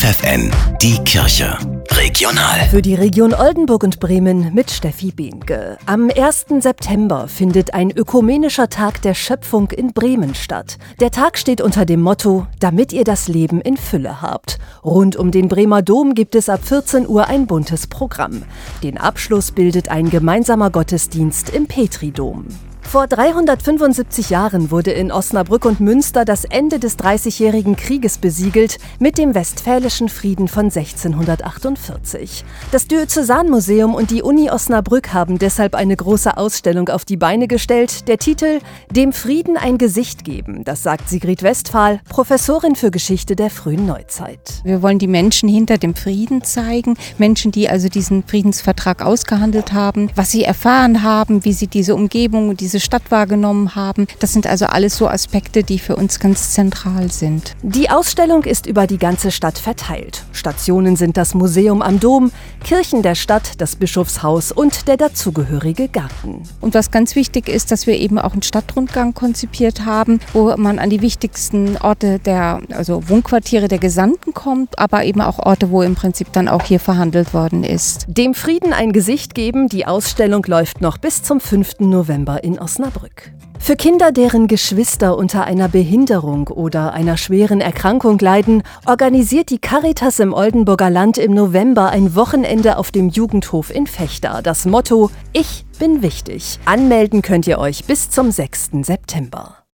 FFN, die Kirche. Regional. Für die Region Oldenburg und Bremen mit Steffi Behnke. Am 1. September findet ein ökumenischer Tag der Schöpfung in Bremen statt. Der Tag steht unter dem Motto, damit ihr das Leben in Fülle habt. Rund um den Bremer Dom gibt es ab 14 Uhr ein buntes Programm. Den Abschluss bildet ein gemeinsamer Gottesdienst im Petridom. Vor 375 Jahren wurde in Osnabrück und Münster das Ende des Dreißigjährigen Krieges besiegelt mit dem Westfälischen Frieden von 1648. Das Diözesanmuseum und die Uni Osnabrück haben deshalb eine große Ausstellung auf die Beine gestellt. Der Titel Dem Frieden ein Gesicht geben, das sagt Sigrid Westphal, Professorin für Geschichte der frühen Neuzeit. Wir wollen die Menschen hinter dem Frieden zeigen, Menschen, die also diesen Friedensvertrag ausgehandelt haben, was sie erfahren haben, wie sie diese Umgebung und diese Stadt wahrgenommen haben. Das sind also alles so Aspekte, die für uns ganz zentral sind. Die Ausstellung ist über die ganze Stadt verteilt. Stationen sind das Museum am Dom, Kirchen der Stadt, das Bischofshaus und der dazugehörige Garten. Und was ganz wichtig ist, dass wir eben auch einen Stadtrundgang konzipiert haben, wo man an die wichtigsten Orte der, also Wohnquartiere der Gesandten kommt, aber eben auch Orte, wo im Prinzip dann auch hier verhandelt worden ist. Dem Frieden ein Gesicht geben, die Ausstellung läuft noch bis zum 5. November in Osnabrück. Für Kinder, deren Geschwister unter einer Behinderung oder einer schweren Erkrankung leiden, organisiert die Caritas im Oldenburger Land im November ein Wochenende auf dem Jugendhof in Fechter. Das Motto Ich bin wichtig. Anmelden könnt ihr euch bis zum 6. September.